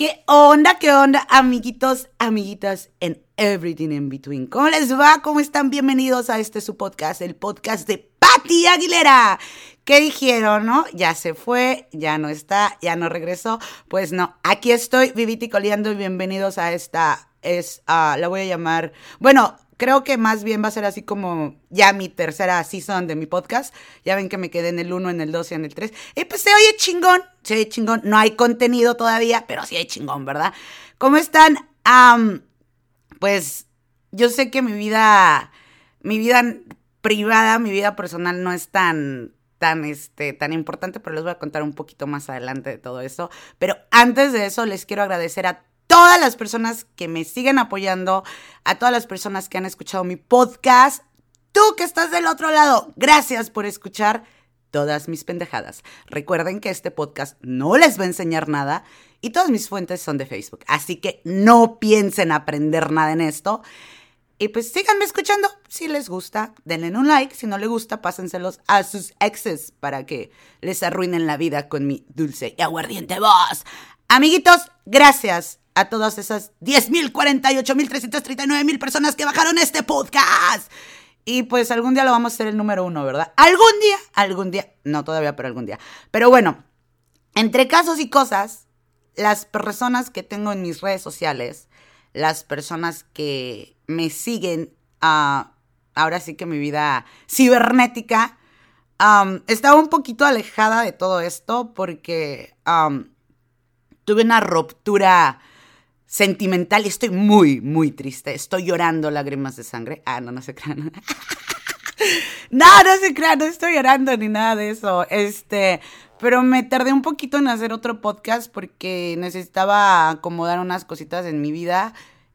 ¿Qué onda, qué onda, amiguitos, amiguitas en Everything in Between? ¿Cómo les va? ¿Cómo están? Bienvenidos a este su podcast, el podcast de Patti Aguilera. ¿Qué dijeron, no? Ya se fue, ya no está, ya no regresó. Pues no, aquí estoy, viviticoleando y bienvenidos a esta, es, uh, la voy a llamar, bueno, creo que más bien va a ser así como ya mi tercera season de mi podcast. Ya ven que me quedé en el 1, en el 2 y en el 3. Y pues se oye chingón, se oye chingón. No hay contenido todavía, pero sí hay chingón, ¿verdad? ¿Cómo están? pues yo sé que mi vida, mi vida privada, mi vida personal no es tan tan, este, tan importante, pero les voy a contar un poquito más adelante de todo eso. Pero antes de eso, les quiero agradecer a todas las personas que me siguen apoyando, a todas las personas que han escuchado mi podcast. Tú que estás del otro lado, gracias por escuchar todas mis pendejadas. Recuerden que este podcast no les va a enseñar nada y todas mis fuentes son de Facebook. Así que no piensen aprender nada en esto. Y pues síganme escuchando. Si les gusta, denle un like. Si no les gusta, pásenselos a sus exes para que les arruinen la vida con mi dulce y aguardiente voz. Amiguitos, gracias a todas esas 10.000, 48.000, mil personas que bajaron este podcast. Y pues algún día lo vamos a hacer el número uno, ¿verdad? Algún día, algún día, no todavía, pero algún día. Pero bueno, entre casos y cosas, las personas que tengo en mis redes sociales, las personas que me siguen, a ahora sí que mi vida cibernética, estaba un poquito alejada de todo esto porque tuve una ruptura sentimental y estoy muy, muy triste. Estoy llorando lágrimas de sangre. Ah, no, no se crean. no, no se crean, no estoy llorando ni nada de eso. Este, pero me tardé un poquito en hacer otro podcast porque necesitaba acomodar unas cositas en mi vida.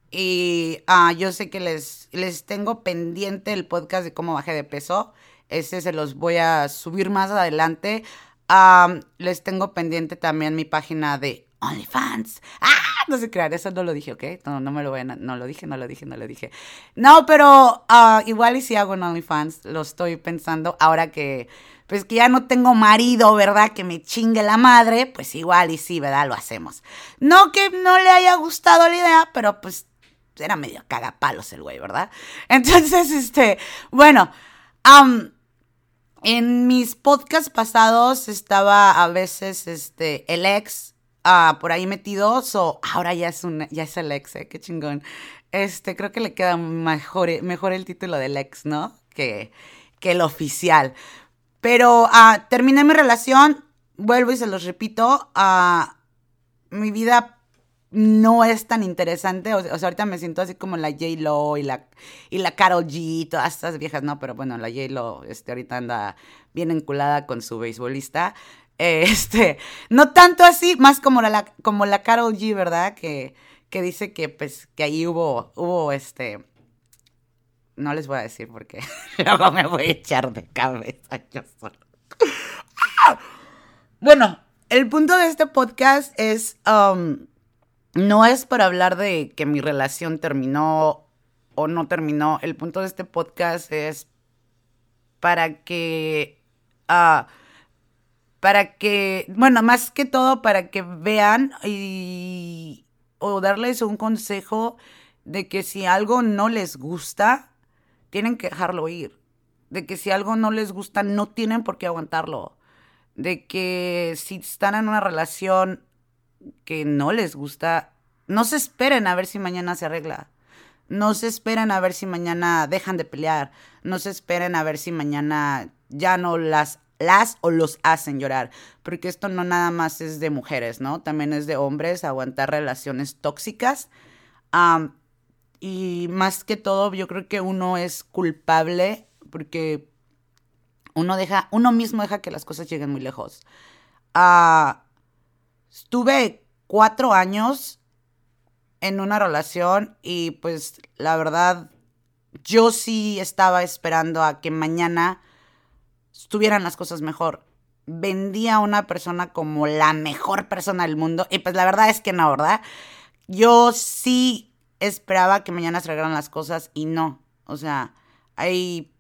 Y ah, yo sé que les, les tengo pendiente el podcast de cómo bajé de peso. Ese se los voy a subir más adelante. Ah, les tengo pendiente también mi página de OnlyFans. ¡Ah! No se crean, eso no lo dije, ¿ok? No, no me lo voy a... No lo dije, no lo dije, no lo dije. No, pero uh, igual y si hago en OnlyFans, lo estoy pensando ahora que... Pues que ya no tengo marido, ¿verdad? Que me chingue la madre, pues igual y sí, ¿verdad? Lo hacemos. No que no le haya gustado la idea, pero pues era medio cagapalos el güey, ¿verdad? Entonces, este, bueno, en mis podcasts pasados estaba a veces, este, el ex Ah, por ahí metidos o ahora ya es un, ya es el ex, ¿eh? qué chingón. Este, creo que le queda mejor, mejor el título del ex, ¿no? Que, que el oficial. Pero ah, terminé mi relación, vuelvo y se los repito, ah, mi vida no es tan interesante. O sea, ahorita me siento así como la J-Lo y la, y la Carol G, todas estas viejas, no, pero bueno, la J-Lo este, ahorita anda bien enculada con su beisbolista. Este, no tanto así, más como la, como la Carol G, ¿verdad? Que, que dice que, pues, que ahí hubo, hubo, este, no les voy a decir porque luego me voy a echar de cabeza yo solo. Bueno, el punto de este podcast es, um, no es para hablar de que mi relación terminó o no terminó. El punto de este podcast es para que... Uh, para que, bueno, más que todo para que vean y o darles un consejo de que si algo no les gusta, tienen que dejarlo ir. De que si algo no les gusta, no tienen por qué aguantarlo. De que si están en una relación que no les gusta, no se esperen a ver si mañana se arregla. No se esperen a ver si mañana dejan de pelear. No se esperen a ver si mañana ya no las las o los hacen llorar, porque esto no nada más es de mujeres, ¿no? También es de hombres aguantar relaciones tóxicas. y más que todo, yo creo que uno es culpable porque uno deja, uno mismo deja que las cosas lleguen muy lejos. Ah, estuve cuatro años en una relación y pues la verdad, yo sí estaba esperando a que mañana estuvieran las cosas mejor. Vendía a una persona como la mejor persona del mundo. Y pues la verdad es que no, ¿verdad? Yo sí esperaba que mañana se las cosas y no. O sea, hay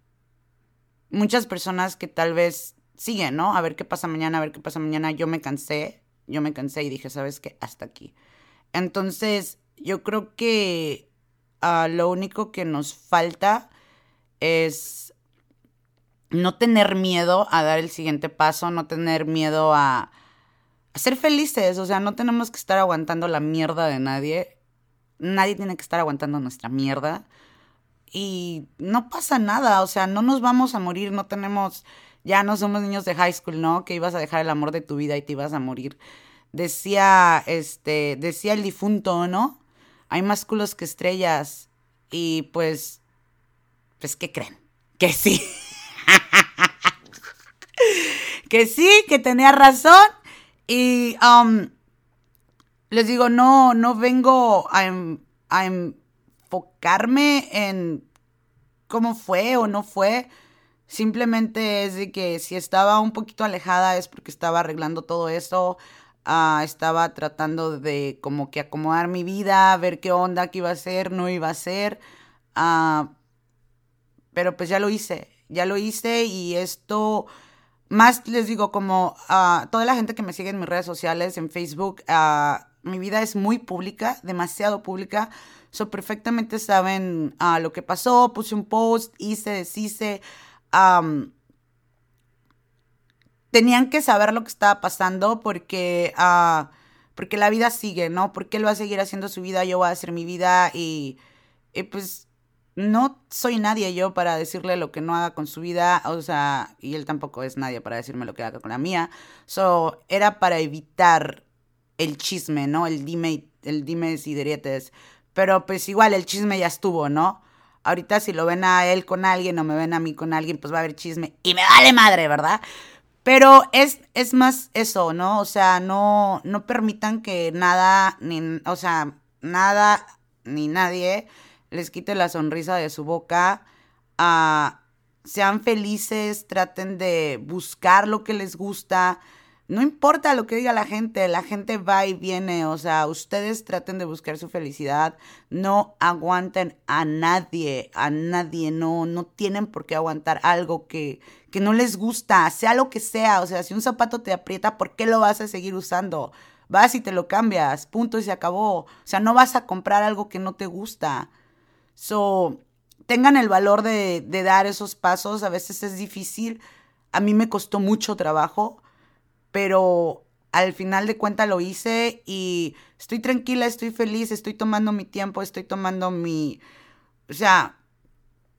muchas personas que tal vez siguen, ¿no? A ver qué pasa mañana, a ver qué pasa mañana. Yo me cansé, yo me cansé y dije, ¿sabes qué? Hasta aquí. Entonces, yo creo que ah, lo único que nos falta es no tener miedo a dar el siguiente paso, no tener miedo a, ser felices. O sea, no tenemos que estar aguantando la mierda de nadie. Nadie tiene que estar aguantando nuestra mierda. Y no pasa nada, o sea, no nos vamos a morir, no tenemos, ya no somos niños de high school, ¿no? Que ibas a dejar el amor de tu vida y te ibas a morir. Decía, este, decía el difunto, ¿no? Hay más culos que estrellas. Y pues, pues, ¿qué creen? Que sí. que sí, que tenía razón. Y um, les digo, no, no vengo a, a enfocarme en cómo fue o no fue. Simplemente es de que si estaba un poquito alejada es porque estaba arreglando todo eso. Ah, estaba tratando de como que acomodar mi vida, ver qué onda, qué iba a hacer, no iba a hacer. Ah, pero pues ya lo hice, ya lo hice y esto, más les digo, como a toda la gente que me sigue en mis redes sociales, en Facebook, ah, mi vida es muy pública, demasiado pública. So, perfectamente saben lo que pasó, puse un post, hice, deshice tenían que saber lo que estaba pasando porque, uh, porque la vida sigue, ¿no? Porque él va a seguir haciendo su vida, yo voy a hacer mi vida y, y, pues no soy nadie yo para decirle lo que no haga con su vida, o sea, y él tampoco es nadie para decirme lo que haga con la mía. So, era para evitar el chisme, ¿no? El dime, el dime y diretes. Pero pues igual el chisme ya estuvo, ¿no? Ahorita si lo ven a él con alguien o me ven a mí con alguien, pues va a haber chisme y me vale madre, ¿verdad? Pero es, es más eso, ¿no? O sea, no, no permitan que nada, ni, o sea, nada ni nadie les quite la sonrisa de su boca. Ah, sean felices, traten de buscar lo que les gusta. No importa lo que diga la gente, la gente va y viene, o sea, ustedes traten de buscar su felicidad, no aguanten a nadie, a nadie, no, no tienen por qué aguantar algo que, que no les gusta, sea lo que sea, o sea, si un zapato te aprieta, ¿por qué lo vas a seguir usando? Vas y te lo cambias, punto y se acabó, o sea, no vas a comprar algo que no te gusta. So, tengan el valor de, de dar esos pasos, a veces es difícil, a mí me costó mucho trabajo, pero al final de cuentas lo hice y estoy tranquila, estoy feliz, estoy tomando mi tiempo, estoy tomando mi, o sea,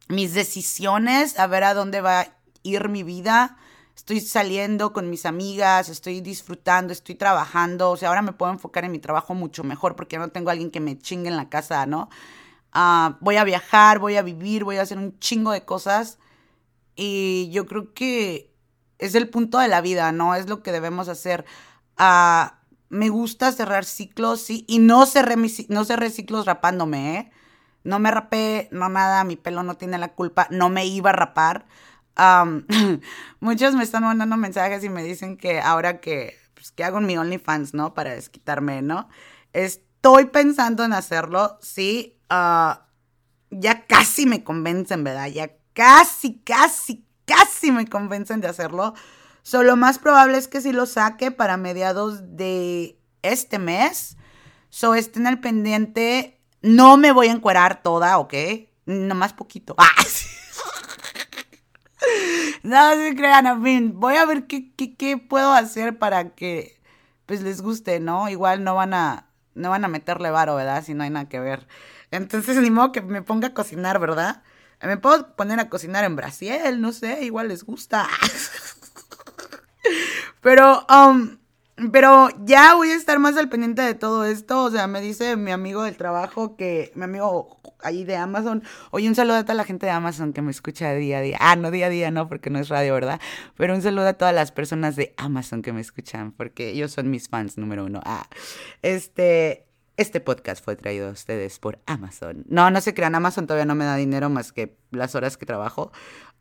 mis decisiones, a ver a dónde va a ir mi vida. Estoy saliendo con mis amigas, estoy disfrutando, estoy trabajando, o sea, ahora me puedo enfocar en mi trabajo mucho mejor porque no tengo a alguien que me chingue en la casa, ¿no? Ah, voy a viajar, voy a vivir, voy a hacer un chingo de cosas y yo creo que es el punto de la vida, ¿no? Es lo que debemos hacer. Ah, me gusta cerrar ciclos, sí, y no cerré, no cerré ciclos rapándome, ¿eh? No me rapé, no nada, mi pelo no tiene la culpa, no me iba a rapar. muchos me están mandando mensajes y me dicen que ahora que, pues, que hago mi OnlyFans, ¿no? Para desquitarme, ¿no? Estoy pensando en hacerlo, sí. Ah, ya casi me convencen, ¿verdad? Ya casi, casi, casi me convencen de hacerlo. Solo lo más probable es que si lo saque para mediados de este mes. So estén al pendiente. No me voy a encuerar toda, ¿ok? Nomás poquito. Ah, no se crean, a fin. Voy a ver qué, qué, puedo hacer para que pues les guste, ¿no? Igual no van a, no van a meterle varo, ¿verdad? Si no hay nada que ver. Entonces, ni modo que me ponga a cocinar, ¿verdad? Me puedo poner a cocinar en Brasil, no sé, igual les gusta. pero, um, pero ya voy a estar más al pendiente de todo esto. O sea, me dice mi amigo del trabajo que, mi amigo ahí de Amazon, oye, un saludo a toda la gente de Amazon que me escucha día a día. Ah, no día a día, no, porque no es radio, ¿verdad? Pero un saludo a todas las personas de Amazon que me escuchan, porque ellos son mis fans número uno. Ah, este, este podcast fue traído a ustedes por Amazon. No, no se crean, Amazon todavía no me da dinero más que las horas que trabajo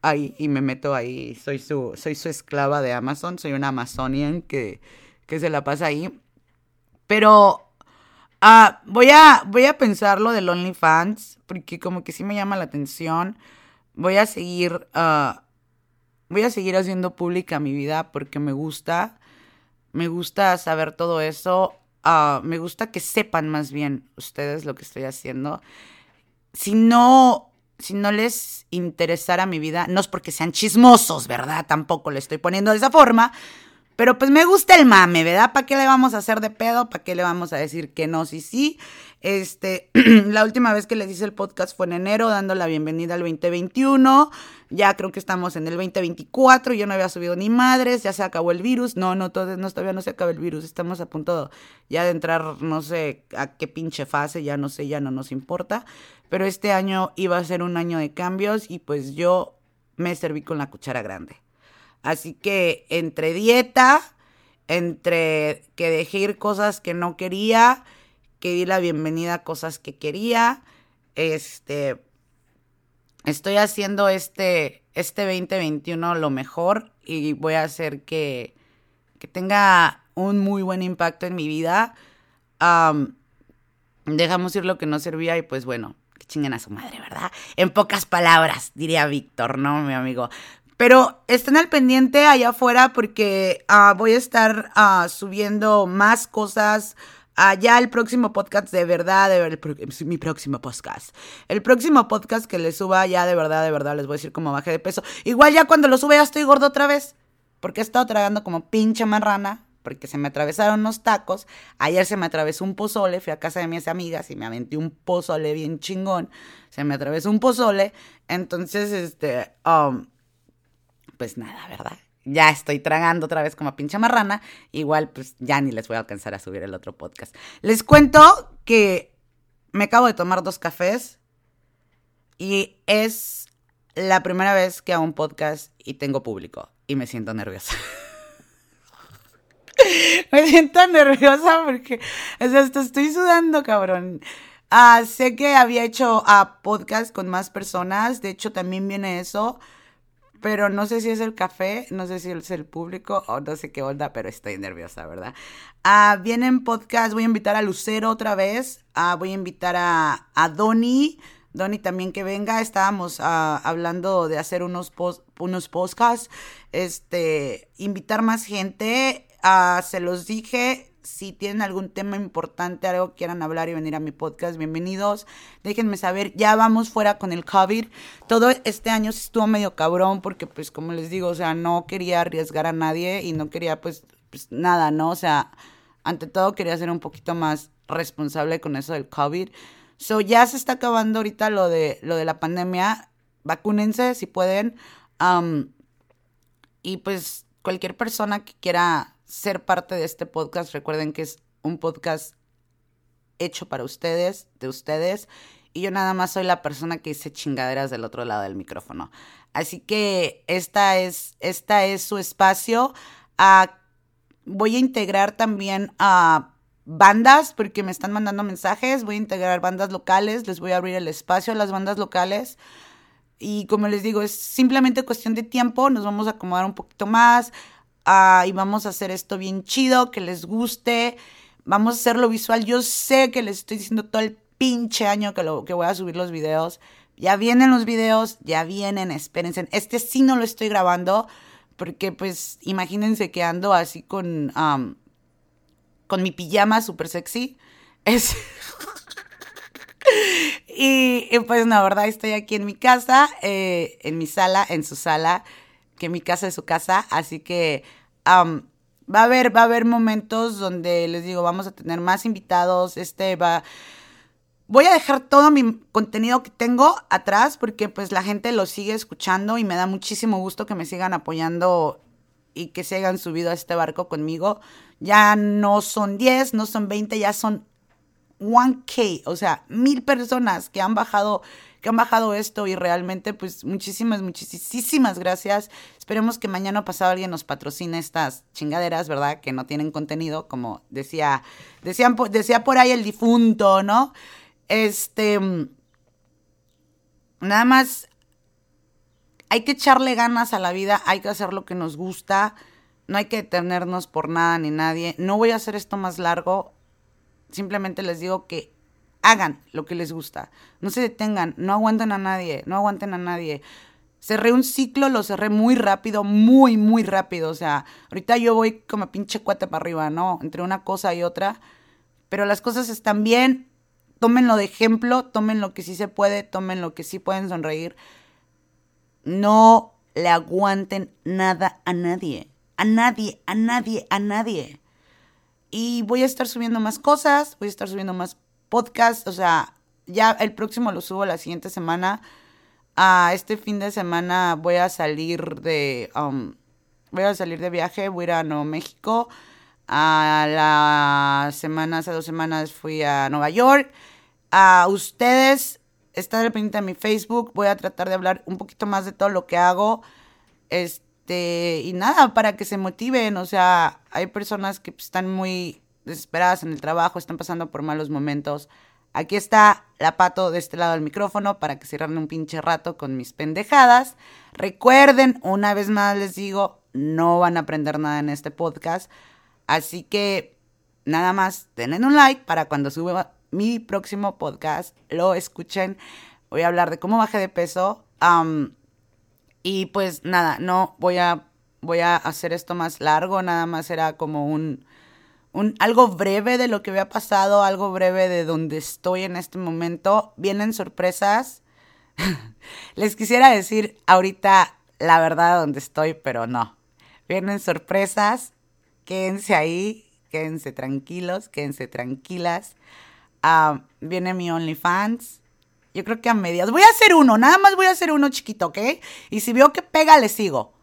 ahí y me meto ahí. Soy su, soy su esclava de Amazon, soy una Amazonian que, que se la pasa ahí. Pero uh, voy, a, voy a pensar lo del OnlyFans, porque como que sí me llama la atención. Voy a seguir, uh, voy a seguir haciendo pública mi vida porque me gusta. Me gusta saber todo eso ah, me gusta que sepan más bien ustedes lo que estoy haciendo. Si no, si no les interesara mi vida, no es porque sean chismosos, ¿verdad? Tampoco le estoy poniendo de esa forma, pero pues me gusta el mame, ¿verdad? ¿Para qué le vamos a hacer de pedo? ¿Para qué le vamos a decir que no? Sí, sí. Este, la última vez que les hice el podcast fue en enero, dando la bienvenida al 2021. Ya creo que estamos en el 2024. Yo no había subido ni madres, ya se acabó el virus. No, no, todavía no, se acaba el virus. Estamos a punto ya de entrar, no sé a qué pinche fase, ya no sé, ya no nos importa. Pero este año iba a ser un año de cambios y pues yo me serví con la cuchara grande. Así que entre dieta, entre que dejé ir cosas que no quería, que di la bienvenida a cosas que quería, este, estoy haciendo este, este 2021 lo mejor y voy a hacer que, que tenga un muy buen impacto en mi vida. dejamos ir lo que no servía y pues bueno, que chinguen a su madre, ¿verdad? En pocas palabras, diría Víctor, ¿no, mi amigo? Pero estén al pendiente allá afuera porque ah, voy a estar uh, subiendo más cosas. Allá el próximo podcast de verdad, de ver, mi próximo podcast. El próximo podcast que les suba ya de verdad, de verdad, les voy a decir cómo bajé de peso. Igual ya cuando lo sube ya estoy gordo otra vez. Porque he estado tragando como pinche marrana. Porque se me atravesaron unos tacos. Ayer se me atravesó un pozole. Fui a casa de mis amigas y me aventé un pozole bien chingón. Se me atravesó un pozole. Entonces, este, um, pues nada, ¿verdad? Ya estoy tragando otra vez como pinche marrana. Igual, pues ya ni les voy a alcanzar a subir el otro podcast. Les cuento que me acabo de tomar dos cafés y es la primera vez que hago un podcast y tengo público y me siento nerviosa. me siento nerviosa porque, o sea, estoy sudando, cabrón. Ah, sé que había hecho a podcast con más personas, de hecho también viene eso pero no sé si es el café, no sé si es el público o no sé qué onda, pero estoy nerviosa, ¿verdad? Ah, vienen podcast, voy a invitar a Lucero otra vez, ah, voy a invitar a, a Donny, Donny también que venga, estábamos ah, hablando de hacer unos, unos podcasts, este, invitar más gente, se los dije, si tienen algún tema importante, algo que quieran hablar y venir a mi podcast, bienvenidos. Déjenme saber, ya vamos fuera con el COVID. Todo este año estuvo medio cabrón porque pues como les digo, o sea, no quería arriesgar a nadie y no quería pues, pues nada, ¿no? O sea, ante todo quería ser un poquito más responsable con eso del COVID. So ya se está acabando ahorita lo de lo de la pandemia. Vacúnense si pueden. y pues cualquier persona que quiera ser parte de este podcast. Recuerden que es un podcast hecho para ustedes, de ustedes, y yo nada más soy la persona que dice chingaderas del otro lado del micrófono. Así que esta es, esta es su espacio. Ah, voy a integrar también a bandas, porque me están mandando mensajes. Voy a integrar bandas locales, les voy a abrir el espacio a las bandas locales. Y como les digo, es simplemente cuestión de tiempo, nos vamos a acomodar un poquito más y vamos a hacer esto bien chido, que les guste, vamos a hacerlo visual. Yo sé que les estoy diciendo todo el pinche año que, lo, que voy a subir los videos. Ya vienen los videos, ya vienen, espérense. Este sí no lo estoy grabando porque pues imagínense que ando así con, con mi pijama súper sexy. Es... y, pues la verdad estoy aquí en mi casa, eh, en mi sala, en su sala que mi casa es su casa, así que va a haber, va a haber momentos donde les digo, vamos a tener más invitados, este va... Voy a dejar todo mi contenido que tengo atrás porque pues la gente lo sigue escuchando y me da muchísimo gusto que me sigan apoyando y que se hayan subido a este barco conmigo. Ya no son 10, no son 20, ya son 1K, o sea, mil personas que han bajado que han bajado esto y realmente pues muchísimas, muchísimas gracias. Esperemos que mañana pasado alguien nos patrocine estas chingaderas, ¿verdad? Que no tienen contenido, como decía, decían, decía por ahí el difunto, ¿no? Este, nada más hay que echarle ganas a la vida, hay que hacer lo que nos gusta, no hay que detenernos por nada ni nadie. No voy a hacer esto más largo, simplemente les digo que hagan lo que les gusta. No se detengan, no aguanten a nadie, no aguanten a nadie. Cerré un ciclo, lo cerré muy rápido, muy, muy rápido. O sea, ahorita yo voy como pinche cuate para arriba, ¿no? Entre una cosa y otra. pero las cosas están bien. Tómenlo de ejemplo, tomen lo que sí se puede, tomen lo que sí pueden sonreír. No le aguanten nada a nadie. A nadie, a nadie, a nadie. Y voy a estar subiendo más cosas, voy a estar subiendo más podcasts, o sea, ya el próximo lo subo la siguiente semana. a este fin de semana voy a salir de... Um, voy a salir de viaje, voy a ir a Nuevo México. A la semana, hace dos semanas fui a Nueva York. A ustedes, están pendiente de mi Facebook. Voy a tratar de hablar un poquito más de todo lo que hago. Este, y nada, para que se motiven. O sea, hay personas que están muy desesperadas en el trabajo, están pasando por malos momentos. Aquí está la pato de este lado del micrófono para que cierren un pinche rato con mis pendejadas. Recuerden, una vez más les digo, no van a aprender nada en este podcast. Así que nada más, denle un like para cuando suba mi próximo podcast, lo escuchen. Voy a hablar de cómo bajé de peso. y pues nada, no voy a, voy a hacer esto más largo, nada más era como un un, algo breve de lo que había pasado, algo breve de donde estoy en este momento. Vienen sorpresas. Les quisiera decir ahorita la verdad donde estoy, pero no. Vienen sorpresas. Quédense ahí, quédense tranquilos, quédense tranquilas. Ah, viene mi OnlyFans. Yo creo que a medias. Voy a hacer uno, nada más voy a hacer uno chiquito, ¿ok? Y si veo que pega, le sigo.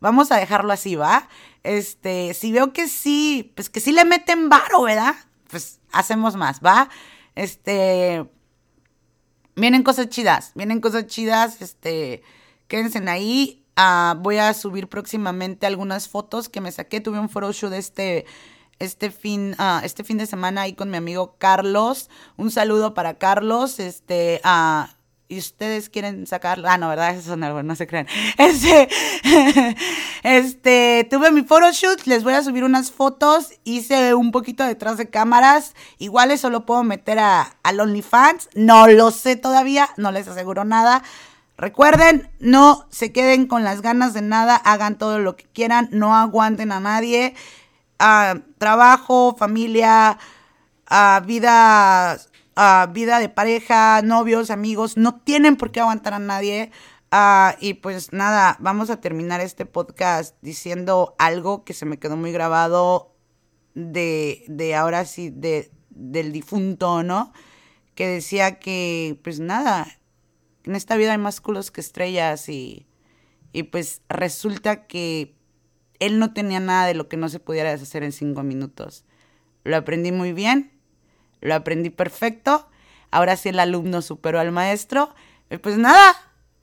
Vamos a dejarlo así, ¿va? Este, si veo que sí, pues que sí le meten varo, ¿verdad? Pues hacemos más, ¿va? Este, vienen cosas chidas, vienen cosas chidas, este, quédense ahí. Ah, voy a subir próximamente algunas fotos que me saqué. Tuve un photoshoot este, este fin, uh, este fin de semana ahí con mi amigo Carlos. Un saludo para Carlos. Este, uh, y ustedes quieren sacar, ah, no, ¿verdad? Eso son algo, no se crean. Este, este, tuve mi photoshoot, les voy a subir unas fotos, hice un poquito detrás de cámaras, igual eso lo puedo meter a, al OnlyFans, no lo sé todavía, no les aseguro nada. Recuerden, no se queden con las ganas de nada, hagan todo lo que quieran, no aguanten a nadie. Ah, trabajo, familia, uh, vida vida de pareja, novios, amigos, no tienen por qué aguantar a nadie. Ah, y pues nada, vamos a terminar este podcast diciendo algo que se me quedó muy grabado de, de ahora sí, de, del difunto, ¿no? Que decía que, pues nada, en esta vida hay más culos que estrellas y, y pues resulta que él no tenía nada de lo que no se pudiera deshacer en cinco minutos. Lo aprendí muy bien lo aprendí perfecto. Ahora sí el alumno superó al maestro. Pues nada,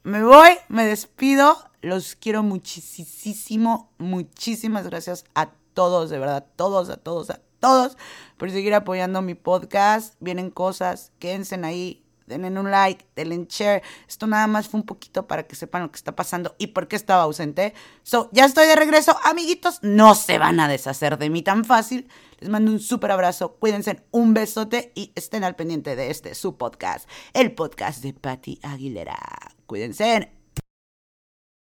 me voy, me despido. Los quiero muchísimo, muchísimas gracias a todos, de verdad, todos, a todos, a todos, por seguir apoyando mi podcast. Vienen cosas, quédense ahí, denle un like, denle un share. Esto nada más fue un poquito para que sepan lo que está pasando y por qué estaba ausente. So, ya estoy de regreso, amiguitos. No se van a deshacer de mí tan fácil. Les mando un súper abrazo, cuídense, un besote y estén al pendiente de este, su podcast, el podcast de Patti Aguilera. Cuídense.